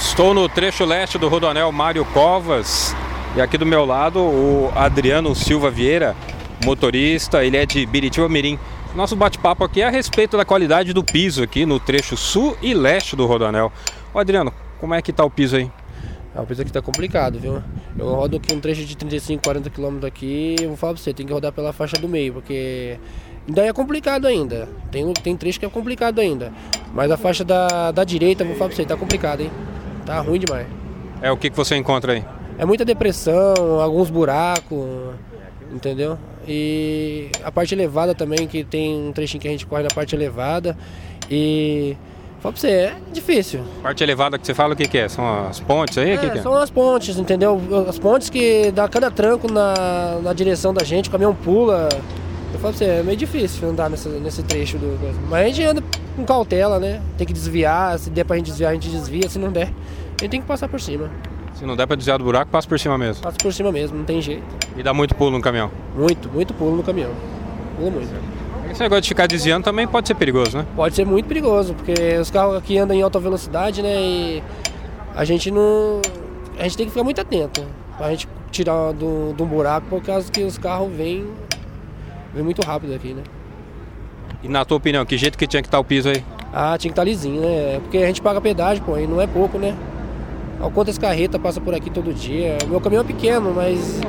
Estou no trecho leste do Rodoanel Mário Covas e aqui do meu lado o Adriano Silva Vieira, motorista, ele é de Biritiba Mirim. Nosso bate-papo aqui é a respeito da qualidade do piso aqui no trecho sul e leste do Rodoanel. Ô Adriano, como é que tá o piso aí? Ah, o piso aqui tá complicado, viu? Eu rodo aqui um trecho de 35, 40 km aqui, eu vou falar pra você, tem que rodar pela faixa do meio, porque ainda é complicado ainda. Tem, tem trecho que é complicado ainda. Mas a faixa da, da direita, vou falar pra você, tá complicado, hein? Tá ruim demais. É o que, que você encontra aí? É muita depressão, alguns buracos, entendeu? E a parte elevada também, que tem um trechinho que a gente corre na parte elevada. E fala pra você, é difícil. Parte elevada que você fala o que, que é? São as pontes aí? É, que que é? São as pontes, entendeu? As pontes que dá cada tranco na, na direção da gente, o caminhão pula. Eu falo pra você, é meio difícil andar nesse, nesse trecho do. Mas a gente anda com cautela, né? Tem que desviar, se der pra gente desviar, a gente desvia, se não der, a gente tem que passar por cima. Se não der pra desviar do buraco, passa por cima mesmo. Passa por cima mesmo, não tem jeito. E dá muito pulo no caminhão. Muito, muito pulo no caminhão. Pula muito. Esse negócio de ficar desviando também pode ser perigoso, né? Pode ser muito perigoso, porque os carros aqui andam em alta velocidade, né? E a gente não. A gente tem que ficar muito atento pra gente tirar do, do buraco, por causa que os carros vêm, vêm muito rápido aqui, né? E na tua opinião, que jeito que tinha que estar o piso aí? Ah, tinha que estar lisinho, né? Porque a gente paga pedágio, pô, e não é pouco, né? Olha quantas carretas passam por aqui todo dia. O meu caminhão é pequeno, mas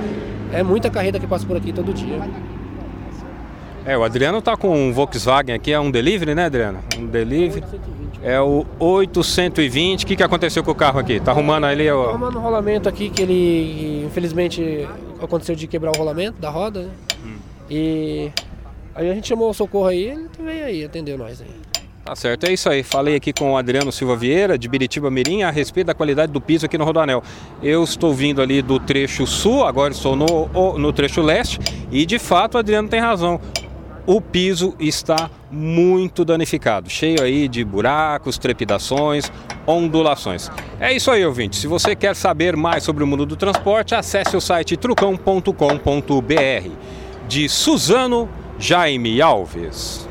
é muita carreta que passa por aqui todo dia. É, o Adriano tá com um Volkswagen aqui, é um delivery, né, Adriano? Um delivery. É o 820. O que, que aconteceu com o carro aqui? Tá arrumando ali Tô o. arrumando um rolamento aqui que ele, infelizmente, aconteceu de quebrar o rolamento da roda, né? E aí a gente chamou o socorro aí, ele veio aí, atendeu nós aí. Tá certo, é isso aí. Falei aqui com o Adriano Silva Vieira, de Biritiba Mirim, a respeito da qualidade do piso aqui no Rodoanel. Eu estou vindo ali do trecho sul, agora estou no, no trecho leste, e de fato o Adriano tem razão. O piso está muito danificado, cheio aí de buracos, trepidações, ondulações. É isso aí, ouvinte. Se você quer saber mais sobre o mundo do transporte, acesse o site trucão.com.br. De Suzano Jaime Alves.